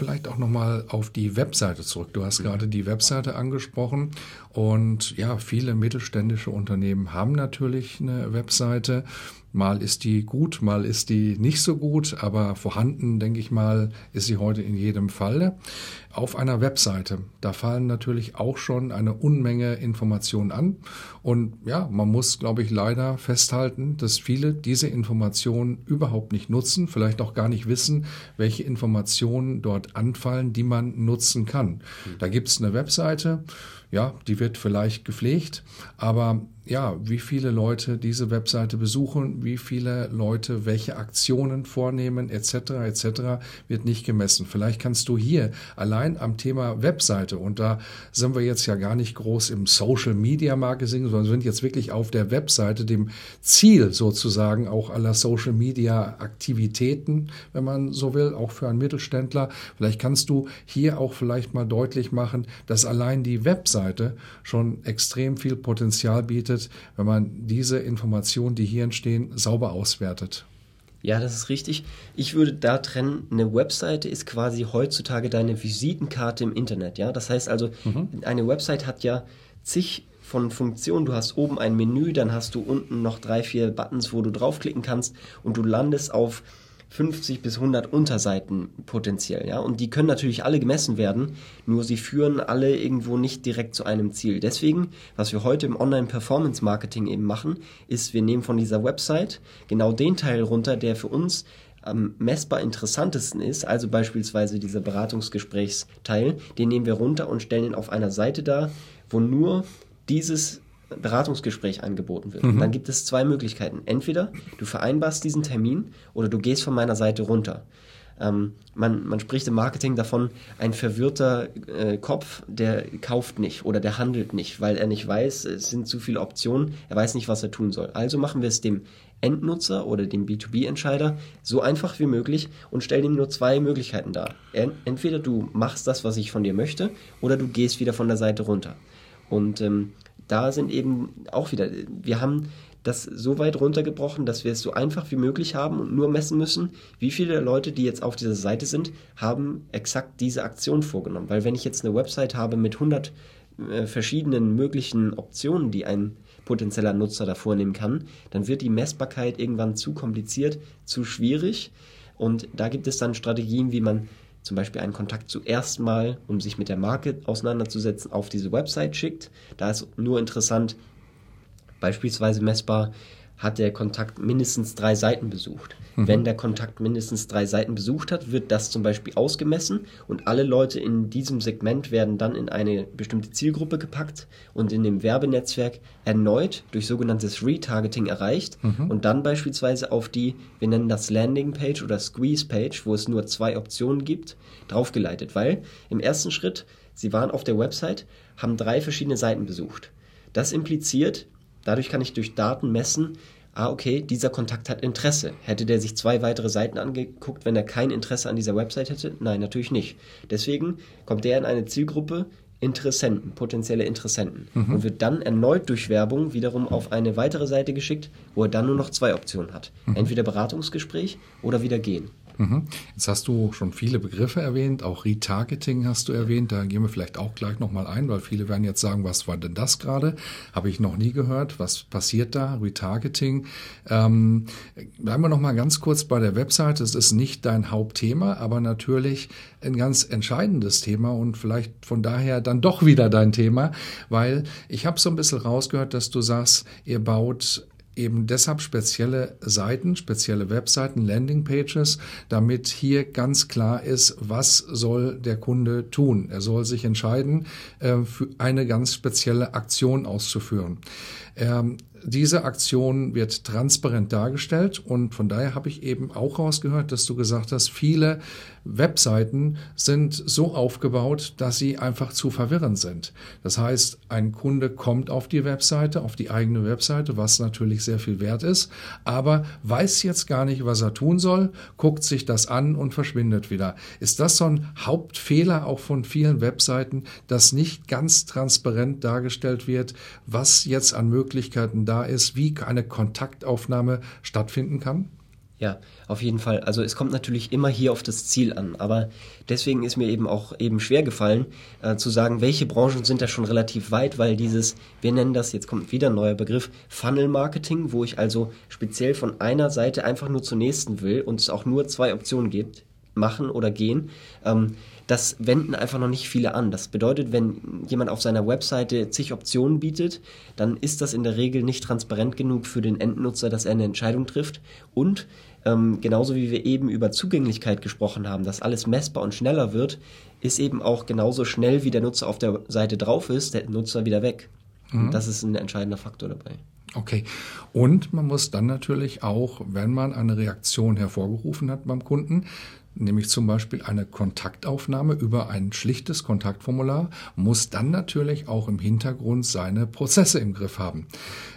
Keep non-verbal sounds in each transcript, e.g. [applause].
Vielleicht auch nochmal auf die Webseite zurück. Du hast gerade die Webseite angesprochen und ja, viele mittelständische Unternehmen haben natürlich eine Webseite. Mal ist die gut, mal ist die nicht so gut, aber vorhanden, denke ich mal, ist sie heute in jedem Falle. Auf einer Webseite, da fallen natürlich auch schon eine Unmenge Informationen an. Und ja, man muss, glaube ich, leider festhalten, dass viele diese Informationen überhaupt nicht nutzen, vielleicht auch gar nicht wissen, welche Informationen dort anfallen, die man nutzen kann. Da gibt es eine Webseite, ja, die wird vielleicht gepflegt, aber ja, wie viele Leute diese Webseite besuchen, wie viele Leute welche Aktionen vornehmen, etc., etc., wird nicht gemessen. Vielleicht kannst du hier allein am Thema Webseite, und da sind wir jetzt ja gar nicht groß im Social Media Marketing, sondern sind jetzt wirklich auf der Webseite, dem Ziel sozusagen auch aller Social Media Aktivitäten, wenn man so will, auch für einen Mittelständler. Vielleicht kannst du hier auch vielleicht mal deutlich machen, dass allein die Webseite schon extrem viel Potenzial bietet, bedeutet, wenn man diese Informationen, die hier entstehen, sauber auswertet. Ja, das ist richtig. Ich würde da trennen, eine Webseite ist quasi heutzutage deine Visitenkarte im Internet. Ja, das heißt also, mhm. eine Website hat ja zig von Funktionen. Du hast oben ein Menü, dann hast du unten noch drei, vier Buttons, wo du draufklicken kannst und du landest auf 50 bis 100 Unterseiten potenziell, ja. Und die können natürlich alle gemessen werden, nur sie führen alle irgendwo nicht direkt zu einem Ziel. Deswegen, was wir heute im Online-Performance-Marketing eben machen, ist, wir nehmen von dieser Website genau den Teil runter, der für uns am messbar interessantesten ist, also beispielsweise dieser Beratungsgesprächsteil, den nehmen wir runter und stellen ihn auf einer Seite dar, wo nur dieses Beratungsgespräch angeboten wird. Mhm. Dann gibt es zwei Möglichkeiten. Entweder du vereinbarst diesen Termin oder du gehst von meiner Seite runter. Ähm, man, man spricht im Marketing davon, ein verwirrter äh, Kopf, der kauft nicht oder der handelt nicht, weil er nicht weiß, es sind zu viele Optionen, er weiß nicht, was er tun soll. Also machen wir es dem Endnutzer oder dem B2B-Entscheider so einfach wie möglich und stellen ihm nur zwei Möglichkeiten dar. Entweder du machst das, was ich von dir möchte, oder du gehst wieder von der Seite runter. Und ähm, da sind eben auch wieder, wir haben das so weit runtergebrochen, dass wir es so einfach wie möglich haben und nur messen müssen, wie viele Leute, die jetzt auf dieser Seite sind, haben exakt diese Aktion vorgenommen. Weil wenn ich jetzt eine Website habe mit 100 äh, verschiedenen möglichen Optionen, die ein potenzieller Nutzer da vornehmen kann, dann wird die Messbarkeit irgendwann zu kompliziert, zu schwierig. Und da gibt es dann Strategien, wie man zum Beispiel einen Kontakt zuerst mal, um sich mit der Marke auseinanderzusetzen, auf diese Website schickt. Da ist nur interessant, beispielsweise messbar, hat der Kontakt mindestens drei Seiten besucht. Mhm. Wenn der Kontakt mindestens drei Seiten besucht hat, wird das zum Beispiel ausgemessen und alle Leute in diesem Segment werden dann in eine bestimmte Zielgruppe gepackt und in dem Werbenetzwerk erneut durch sogenanntes Retargeting erreicht mhm. und dann beispielsweise auf die, wir nennen das Landing Page oder Squeeze Page, wo es nur zwei Optionen gibt, draufgeleitet. Weil im ersten Schritt, sie waren auf der Website, haben drei verschiedene Seiten besucht. Das impliziert, Dadurch kann ich durch Daten messen, ah, okay, dieser Kontakt hat Interesse. Hätte der sich zwei weitere Seiten angeguckt, wenn er kein Interesse an dieser Website hätte? Nein, natürlich nicht. Deswegen kommt der in eine Zielgruppe Interessenten, potenzielle Interessenten mhm. und wird dann erneut durch Werbung wiederum auf eine weitere Seite geschickt, wo er dann nur noch zwei Optionen hat. Mhm. Entweder Beratungsgespräch oder wieder gehen. Mhm. Jetzt hast du schon viele Begriffe erwähnt, auch Retargeting hast du erwähnt. Da gehen wir vielleicht auch gleich nochmal ein, weil viele werden jetzt sagen, was war denn das gerade? Habe ich noch nie gehört. Was passiert da? Retargeting. Ähm, bleiben wir nochmal ganz kurz bei der Website. Es ist nicht dein Hauptthema, aber natürlich ein ganz entscheidendes Thema und vielleicht von daher dann doch wieder dein Thema, weil ich habe so ein bisschen rausgehört, dass du sagst, ihr baut eben deshalb spezielle Seiten, spezielle Webseiten, Landingpages, damit hier ganz klar ist, was soll der Kunde tun. Er soll sich entscheiden, äh, für eine ganz spezielle Aktion auszuführen. Ähm, diese Aktion wird transparent dargestellt und von daher habe ich eben auch rausgehört, dass du gesagt hast, viele Webseiten sind so aufgebaut, dass sie einfach zu verwirrend sind. Das heißt, ein Kunde kommt auf die Webseite, auf die eigene Webseite, was natürlich sehr viel wert ist, aber weiß jetzt gar nicht, was er tun soll, guckt sich das an und verschwindet wieder. Ist das so ein Hauptfehler auch von vielen Webseiten, dass nicht ganz transparent dargestellt wird, was jetzt an Möglichkeiten da ist, wie eine Kontaktaufnahme stattfinden kann? Ja, auf jeden Fall. Also es kommt natürlich immer hier auf das Ziel an, aber deswegen ist mir eben auch eben schwer gefallen äh, zu sagen, welche Branchen sind da schon relativ weit, weil dieses, wir nennen das, jetzt kommt wieder ein neuer Begriff, Funnel Marketing, wo ich also speziell von einer Seite einfach nur zur nächsten will und es auch nur zwei Optionen gibt, machen oder gehen. Ähm, das wenden einfach noch nicht viele an. Das bedeutet, wenn jemand auf seiner Webseite zig Optionen bietet, dann ist das in der Regel nicht transparent genug für den Endnutzer, dass er eine Entscheidung trifft. Und ähm, genauso wie wir eben über Zugänglichkeit gesprochen haben, dass alles messbar und schneller wird, ist eben auch genauso schnell, wie der Nutzer auf der Seite drauf ist, der Nutzer wieder weg. Mhm. Das ist ein entscheidender Faktor dabei. Okay. Und man muss dann natürlich auch, wenn man eine Reaktion hervorgerufen hat beim Kunden, nämlich zum Beispiel eine Kontaktaufnahme über ein schlichtes Kontaktformular, muss dann natürlich auch im Hintergrund seine Prozesse im Griff haben.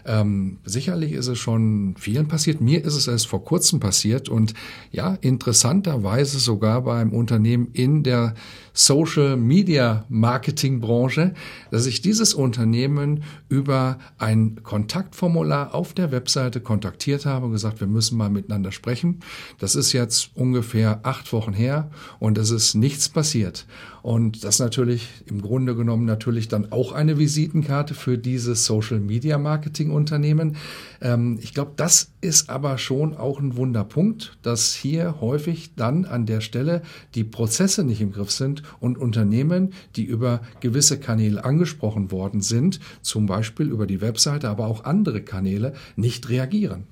Ähm, sicherlich ist es schon vielen passiert. Mir ist es erst vor kurzem passiert und ja, interessanterweise sogar beim Unternehmen in der Social Media Marketing Branche, dass ich dieses Unternehmen über ein Kontaktformular auf der Webseite kontaktiert habe und gesagt, wir müssen mal miteinander sprechen. Das ist jetzt ungefähr acht Wochen her und es ist nichts passiert. Und das natürlich im Grunde genommen natürlich dann auch eine Visitenkarte für dieses Social Media Marketing Unternehmen. Ähm, ich glaube, das ist aber schon auch ein Wunderpunkt, dass hier häufig dann an der Stelle die Prozesse nicht im Griff sind und Unternehmen, die über gewisse Kanäle angesprochen worden sind, zum Beispiel über die Webseite, aber auch andere Kanäle, nicht reagieren.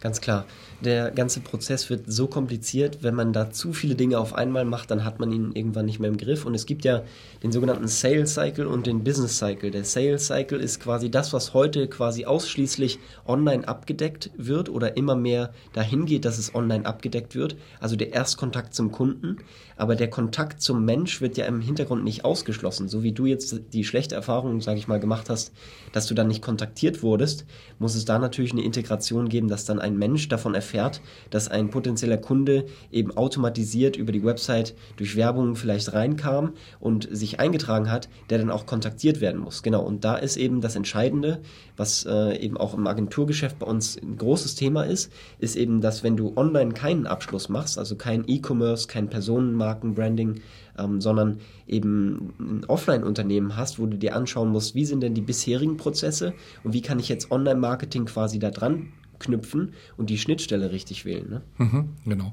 Ganz klar der ganze Prozess wird so kompliziert, wenn man da zu viele Dinge auf einmal macht, dann hat man ihn irgendwann nicht mehr im Griff. Und es gibt ja den sogenannten Sales Cycle und den Business Cycle. Der Sales Cycle ist quasi das, was heute quasi ausschließlich online abgedeckt wird oder immer mehr dahin geht, dass es online abgedeckt wird. Also der Erstkontakt zum Kunden. Aber der Kontakt zum Mensch wird ja im Hintergrund nicht ausgeschlossen. So wie du jetzt die schlechte Erfahrung, sage ich mal, gemacht hast, dass du dann nicht kontaktiert wurdest, muss es da natürlich eine Integration geben, dass dann ein Mensch davon erfährt, erfährt, dass ein potenzieller Kunde eben automatisiert über die Website durch Werbung vielleicht reinkam und sich eingetragen hat, der dann auch kontaktiert werden muss. Genau, und da ist eben das Entscheidende, was äh, eben auch im Agenturgeschäft bei uns ein großes Thema ist, ist eben, dass wenn du online keinen Abschluss machst, also kein E-Commerce, kein Personenmarken-Branding, ähm, sondern eben ein Offline-Unternehmen hast, wo du dir anschauen musst, wie sind denn die bisherigen Prozesse und wie kann ich jetzt Online-Marketing quasi da dran knüpfen und die Schnittstelle richtig wählen. Ne? Mhm, genau.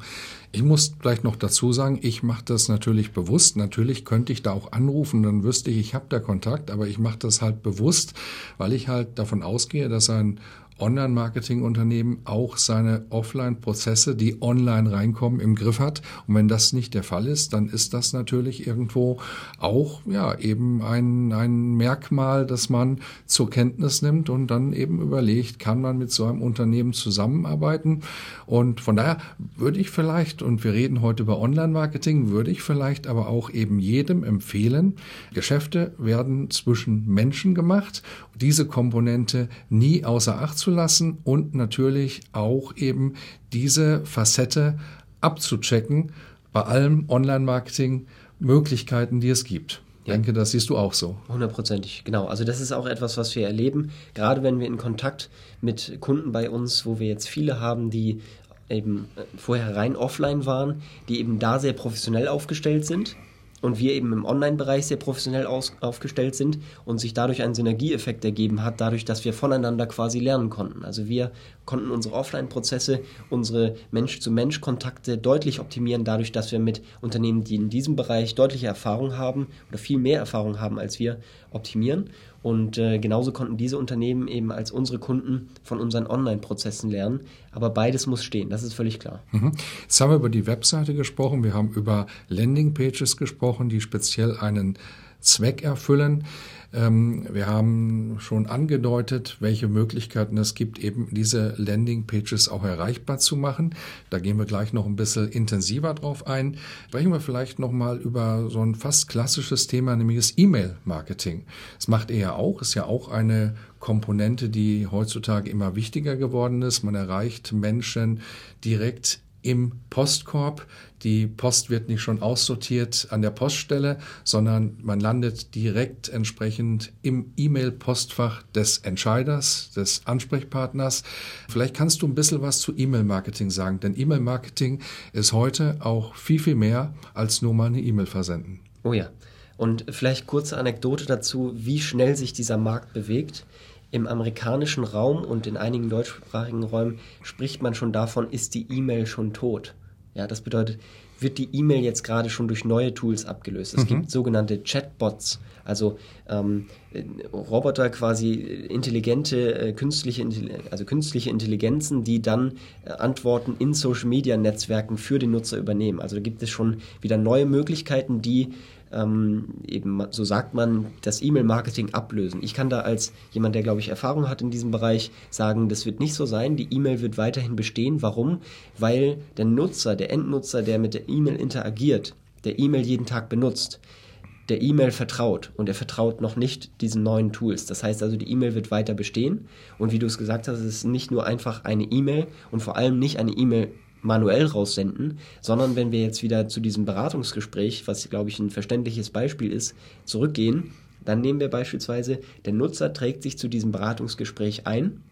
Ich muss vielleicht noch dazu sagen, ich mache das natürlich bewusst. Natürlich könnte ich da auch anrufen, dann wüsste ich, ich habe da Kontakt, aber ich mache das halt bewusst, weil ich halt davon ausgehe, dass ein Online-Marketing-Unternehmen auch seine Offline-Prozesse, die online reinkommen, im Griff hat. Und wenn das nicht der Fall ist, dann ist das natürlich irgendwo auch ja eben ein, ein Merkmal, das man zur Kenntnis nimmt und dann eben überlegt, kann man mit so einem Unternehmen zusammenarbeiten. Und von daher würde ich vielleicht, und wir reden heute über Online-Marketing, würde ich vielleicht aber auch eben jedem empfehlen, Geschäfte werden zwischen Menschen gemacht, diese Komponente nie außer Acht zuzulassen und natürlich auch eben diese Facette abzuchecken bei allem Online-Marketing Möglichkeiten, die es gibt. Ich denke, das siehst du auch so. Hundertprozentig, genau. Also das ist auch etwas, was wir erleben, gerade wenn wir in Kontakt mit Kunden bei uns, wo wir jetzt viele haben, die eben äh, vorher rein offline waren, die eben da sehr professionell aufgestellt sind und wir eben im Online-Bereich sehr professionell aus, aufgestellt sind und sich dadurch ein Synergieeffekt ergeben hat, dadurch, dass wir voneinander quasi lernen konnten. Also wir konnten unsere Offline-Prozesse, unsere Mensch-zu-Mensch-Kontakte deutlich optimieren, dadurch, dass wir mit Unternehmen, die in diesem Bereich deutliche Erfahrung haben oder viel mehr Erfahrung haben als wir, optimieren. Und äh, genauso konnten diese Unternehmen eben als unsere Kunden von unseren Online-Prozessen lernen. Aber beides muss stehen, das ist völlig klar. Mhm. Jetzt haben wir über die Webseite gesprochen, wir haben über Landing-Pages gesprochen, die speziell einen Zweck erfüllen. Ähm, wir haben schon angedeutet, welche Möglichkeiten es gibt, eben diese Landingpages auch erreichbar zu machen. Da gehen wir gleich noch ein bisschen intensiver drauf ein. Sprechen wir vielleicht noch mal über so ein fast klassisches Thema, nämlich das E-Mail-Marketing. Das macht ihr ja auch, ist ja auch eine Komponente, die heutzutage immer wichtiger geworden ist. Man erreicht Menschen direkt im Postkorb. Die Post wird nicht schon aussortiert an der Poststelle, sondern man landet direkt entsprechend im E-Mail-Postfach des Entscheiders, des Ansprechpartners. Vielleicht kannst du ein bisschen was zu E-Mail-Marketing sagen, denn E-Mail-Marketing ist heute auch viel, viel mehr als nur mal eine E-Mail versenden. Oh ja. Und vielleicht kurze Anekdote dazu, wie schnell sich dieser Markt bewegt. Im amerikanischen Raum und in einigen deutschsprachigen Räumen spricht man schon davon, ist die E-Mail schon tot. Ja, das bedeutet, wird die E-Mail jetzt gerade schon durch neue Tools abgelöst. Es mhm. gibt sogenannte Chatbots, also ähm, Roboter quasi intelligente äh, künstliche also künstliche Intelligenzen, die dann äh, Antworten in Social Media Netzwerken für den Nutzer übernehmen. Also da gibt es schon wieder neue Möglichkeiten, die ähm, eben, so sagt man, das E-Mail-Marketing ablösen. Ich kann da als jemand, der, glaube ich, Erfahrung hat in diesem Bereich, sagen, das wird nicht so sein. Die E-Mail wird weiterhin bestehen. Warum? Weil der Nutzer, der Endnutzer, der mit der E-Mail interagiert, der E-Mail jeden Tag benutzt, der E-Mail vertraut und er vertraut noch nicht diesen neuen Tools. Das heißt also, die E-Mail wird weiter bestehen und wie du es gesagt hast, es ist nicht nur einfach eine E-Mail und vor allem nicht eine E-Mail manuell raussenden, sondern wenn wir jetzt wieder zu diesem Beratungsgespräch, was glaube ich ein verständliches Beispiel ist, zurückgehen, dann nehmen wir beispielsweise, der Nutzer trägt sich zu diesem Beratungsgespräch ein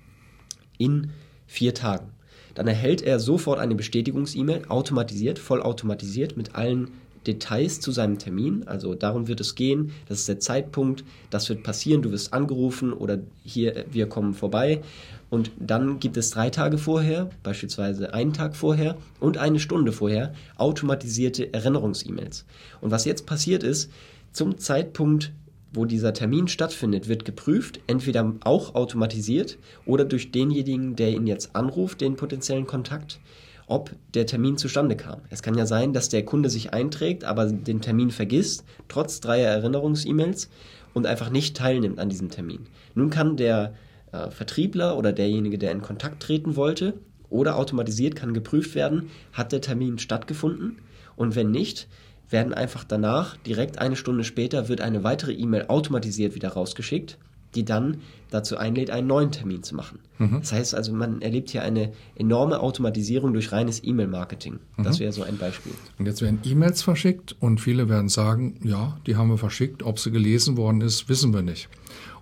in vier Tagen. Dann erhält er sofort eine Bestätigungs-E-Mail, automatisiert, vollautomatisiert mit allen Details zu seinem Termin. Also darum wird es gehen, das ist der Zeitpunkt, das wird passieren, du wirst angerufen oder hier, wir kommen vorbei. Und dann gibt es drei Tage vorher, beispielsweise einen Tag vorher und eine Stunde vorher automatisierte Erinnerungs-E-Mails. Und was jetzt passiert ist, zum Zeitpunkt, wo dieser Termin stattfindet, wird geprüft, entweder auch automatisiert oder durch denjenigen, der ihn jetzt anruft, den potenziellen Kontakt, ob der Termin zustande kam. Es kann ja sein, dass der Kunde sich einträgt, aber den Termin vergisst, trotz dreier Erinnerungs-E-Mails und einfach nicht teilnimmt an diesem Termin. Nun kann der äh, Vertriebler oder derjenige, der in Kontakt treten wollte, oder automatisiert kann geprüft werden, hat der Termin stattgefunden und wenn nicht, werden einfach danach, direkt eine Stunde später, wird eine weitere E-Mail automatisiert wieder rausgeschickt, die dann dazu einlädt, einen neuen Termin zu machen. Mhm. Das heißt also, man erlebt hier eine enorme Automatisierung durch reines E-Mail-Marketing. Das mhm. wäre so ein Beispiel. Und jetzt werden E-Mails verschickt und viele werden sagen, ja, die haben wir verschickt, ob sie gelesen worden ist, wissen wir nicht.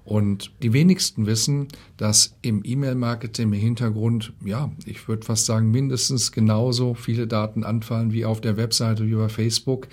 Und die wenigsten wissen, dass im E-Mail-Marketing im Hintergrund, ja, ich würde fast sagen, mindestens genauso viele Daten anfallen wie auf der Webseite, wie bei Facebook.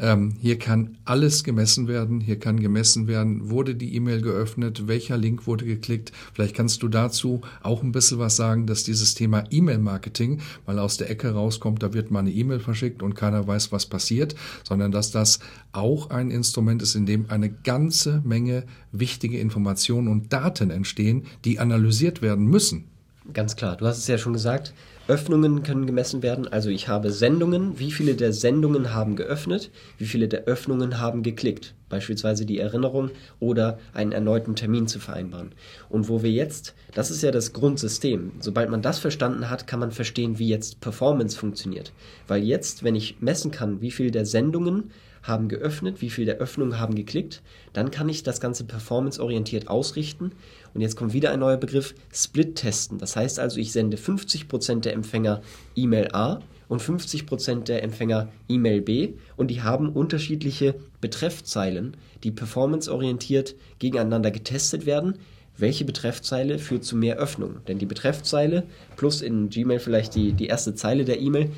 Ähm, hier kann alles gemessen werden. Hier kann gemessen werden, wurde die E-Mail geöffnet, welcher Link wurde geklickt. Vielleicht kannst du dazu auch ein bisschen was sagen, dass dieses Thema E-Mail-Marketing mal aus der Ecke rauskommt, da wird mal eine E-Mail verschickt und keiner weiß, was passiert, sondern dass das auch ein Instrument ist, in dem eine ganze Menge wichtige Informationen und Daten entstehen, die analysiert werden müssen. Ganz klar, du hast es ja schon gesagt, Öffnungen können gemessen werden. Also ich habe Sendungen, wie viele der Sendungen haben geöffnet, wie viele der Öffnungen haben geklickt. Beispielsweise die Erinnerung oder einen erneuten Termin zu vereinbaren. Und wo wir jetzt, das ist ja das Grundsystem. Sobald man das verstanden hat, kann man verstehen, wie jetzt Performance funktioniert. Weil jetzt, wenn ich messen kann, wie viele der Sendungen haben geöffnet, wie viele der Öffnungen haben geklickt. Dann kann ich das Ganze performanceorientiert ausrichten. Und jetzt kommt wieder ein neuer Begriff, Split-Testen. Das heißt also, ich sende 50% der Empfänger E-Mail A und 50% der Empfänger E-Mail B und die haben unterschiedliche Betreffzeilen, die performanceorientiert gegeneinander getestet werden. Welche Betreffzeile führt zu mehr Öffnungen? Denn die Betreffzeile plus in Gmail vielleicht die, die erste Zeile der E-Mail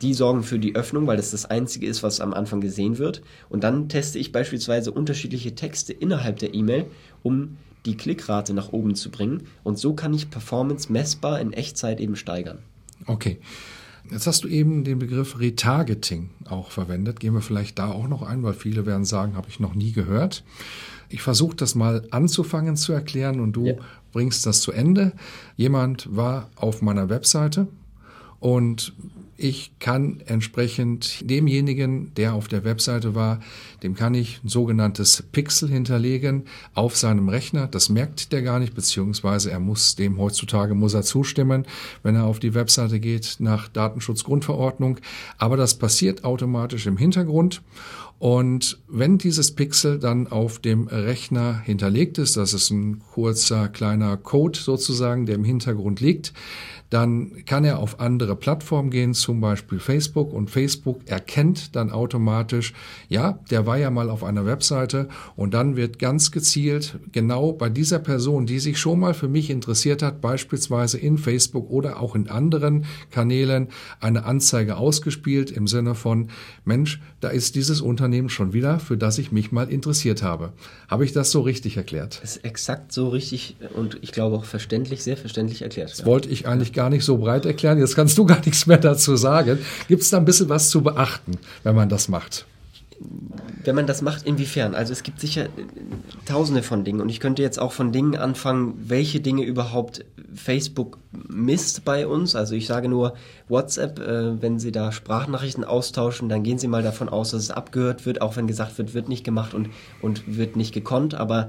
die sorgen für die Öffnung, weil das das Einzige ist, was am Anfang gesehen wird. Und dann teste ich beispielsweise unterschiedliche Texte innerhalb der E-Mail, um die Klickrate nach oben zu bringen. Und so kann ich Performance messbar in Echtzeit eben steigern. Okay. Jetzt hast du eben den Begriff Retargeting auch verwendet. Gehen wir vielleicht da auch noch ein, weil viele werden sagen, habe ich noch nie gehört. Ich versuche das mal anzufangen zu erklären und du ja. bringst das zu Ende. Jemand war auf meiner Webseite und ich kann entsprechend demjenigen, der auf der Webseite war, dem kann ich ein sogenanntes Pixel hinterlegen auf seinem Rechner. Das merkt der gar nicht, beziehungsweise er muss dem heutzutage muss er zustimmen, wenn er auf die Webseite geht nach Datenschutzgrundverordnung. Aber das passiert automatisch im Hintergrund. Und wenn dieses Pixel dann auf dem Rechner hinterlegt ist, das ist ein kurzer kleiner Code sozusagen, der im Hintergrund liegt, dann kann er auf andere Plattformen gehen, zum Beispiel Facebook. Und Facebook erkennt dann automatisch, ja, der war ja mal auf einer Webseite und dann wird ganz gezielt genau bei dieser Person, die sich schon mal für mich interessiert hat, beispielsweise in Facebook oder auch in anderen Kanälen, eine Anzeige ausgespielt im Sinne von, Mensch, da ist dieses Unternehmen schon wieder, für das ich mich mal interessiert habe. Habe ich das so richtig erklärt? Das ist exakt so richtig und ich glaube auch verständlich, sehr verständlich erklärt. Das ja. wollte ich eigentlich gar gar nicht so breit erklären. Jetzt kannst du [laughs] gar nichts mehr dazu sagen. Gibt es da ein bisschen was zu beachten, wenn man das macht? Wenn man das macht, inwiefern? Also es gibt sicher tausende von Dingen und ich könnte jetzt auch von Dingen anfangen, welche Dinge überhaupt Facebook misst bei uns. Also ich sage nur WhatsApp, äh, wenn Sie da Sprachnachrichten austauschen, dann gehen Sie mal davon aus, dass es abgehört wird, auch wenn gesagt wird, wird nicht gemacht und, und wird nicht gekonnt. Aber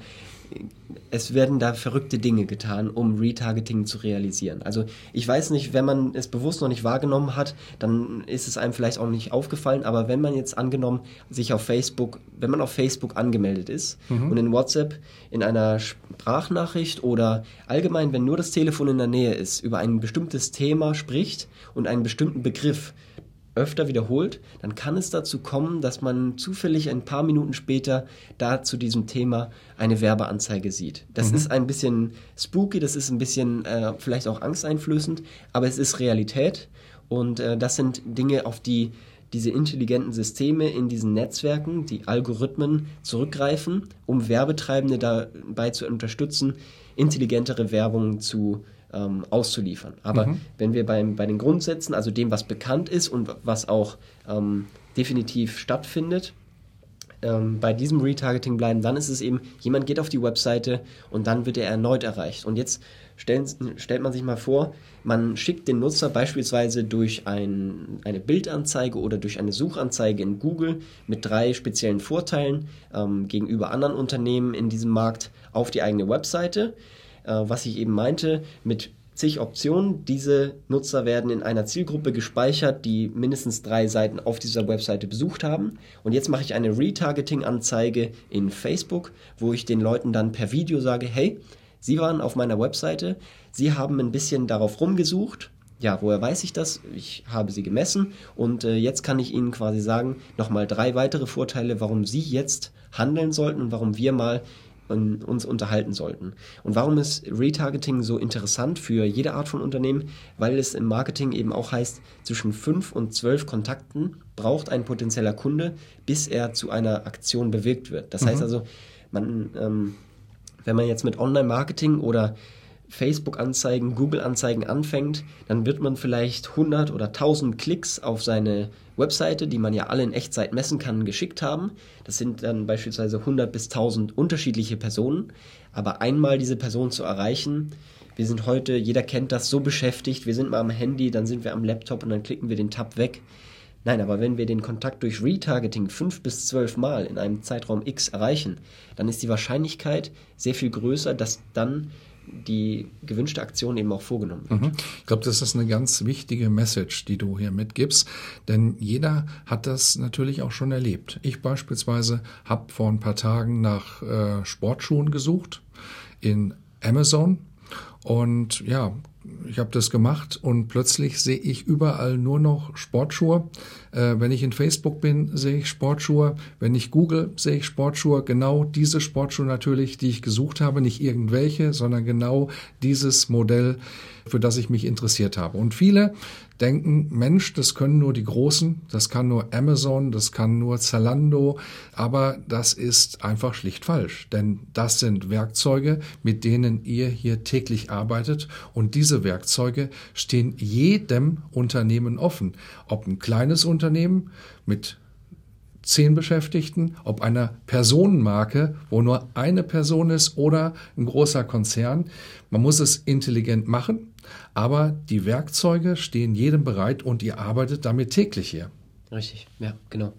es werden da verrückte Dinge getan, um Retargeting zu realisieren. Also ich weiß nicht, wenn man es bewusst noch nicht wahrgenommen hat, dann ist es einem vielleicht auch nicht aufgefallen, aber wenn man jetzt angenommen sich auf Facebook, wenn man auf Facebook angemeldet ist mhm. und in WhatsApp in einer Sprachnachricht oder allgemein, wenn nur das Telefon in der Nähe ist, über ein bestimmtes Thema spricht und einen bestimmten Begriff, öfter wiederholt, dann kann es dazu kommen, dass man zufällig ein paar Minuten später da zu diesem Thema eine Werbeanzeige sieht. Das mhm. ist ein bisschen spooky, das ist ein bisschen äh, vielleicht auch angsteinflößend, aber es ist Realität und äh, das sind Dinge, auf die diese intelligenten Systeme in diesen Netzwerken, die Algorithmen zurückgreifen, um Werbetreibende dabei zu unterstützen, intelligentere Werbung zu ähm, auszuliefern. Aber mhm. wenn wir beim, bei den Grundsätzen, also dem, was bekannt ist und was auch ähm, definitiv stattfindet, ähm, bei diesem Retargeting bleiben, dann ist es eben, jemand geht auf die Webseite und dann wird er erneut erreicht. Und jetzt stellen, stellt man sich mal vor, man schickt den Nutzer beispielsweise durch ein, eine Bildanzeige oder durch eine Suchanzeige in Google mit drei speziellen Vorteilen ähm, gegenüber anderen Unternehmen in diesem Markt auf die eigene Webseite äh, was ich eben meinte, mit zig Optionen. Diese Nutzer werden in einer Zielgruppe gespeichert, die mindestens drei Seiten auf dieser Webseite besucht haben. Und jetzt mache ich eine Retargeting-Anzeige in Facebook, wo ich den Leuten dann per Video sage, hey, Sie waren auf meiner Webseite, Sie haben ein bisschen darauf rumgesucht. Ja, woher weiß ich das? Ich habe sie gemessen und äh, jetzt kann ich Ihnen quasi sagen, nochmal drei weitere Vorteile, warum Sie jetzt handeln sollten und warum wir mal uns unterhalten sollten. Und warum ist Retargeting so interessant für jede Art von Unternehmen? Weil es im Marketing eben auch heißt, zwischen fünf und zwölf Kontakten braucht ein potenzieller Kunde, bis er zu einer Aktion bewegt wird. Das mhm. heißt also, man, ähm, wenn man jetzt mit Online-Marketing oder Facebook-Anzeigen, Google-Anzeigen anfängt, dann wird man vielleicht 100 oder 1000 Klicks auf seine Webseite, die man ja alle in Echtzeit messen kann, geschickt haben. Das sind dann beispielsweise 100 bis 1000 unterschiedliche Personen. Aber einmal diese Person zu erreichen, wir sind heute, jeder kennt das, so beschäftigt, wir sind mal am Handy, dann sind wir am Laptop und dann klicken wir den Tab weg. Nein, aber wenn wir den Kontakt durch Retargeting fünf bis zwölf Mal in einem Zeitraum X erreichen, dann ist die Wahrscheinlichkeit sehr viel größer, dass dann die gewünschte Aktion eben auch vorgenommen wird. Mhm. Ich glaube, das ist eine ganz wichtige Message, die du hier mitgibst, denn jeder hat das natürlich auch schon erlebt. Ich beispielsweise habe vor ein paar Tagen nach äh, Sportschuhen gesucht in Amazon und ja, ich habe das gemacht und plötzlich sehe ich überall nur noch Sportschuhe. Äh, wenn ich in Facebook bin, sehe ich Sportschuhe. Wenn ich google, sehe ich Sportschuhe. Genau diese Sportschuhe natürlich, die ich gesucht habe, nicht irgendwelche, sondern genau dieses Modell, für das ich mich interessiert habe. Und viele denken, Mensch, das können nur die Großen, das kann nur Amazon, das kann nur Zalando, aber das ist einfach schlicht falsch, denn das sind Werkzeuge, mit denen ihr hier täglich arbeitet. Und diese Werkzeuge stehen jedem Unternehmen offen, ob ein kleines Unternehmen mit zehn Beschäftigten, ob einer Personenmarke, wo nur eine Person ist oder ein großer Konzern. Man muss es intelligent machen Aber die Werkzeuge stehen jedem bereit und ihr arbeitet damit täglich hier. Richtig, ja, genau.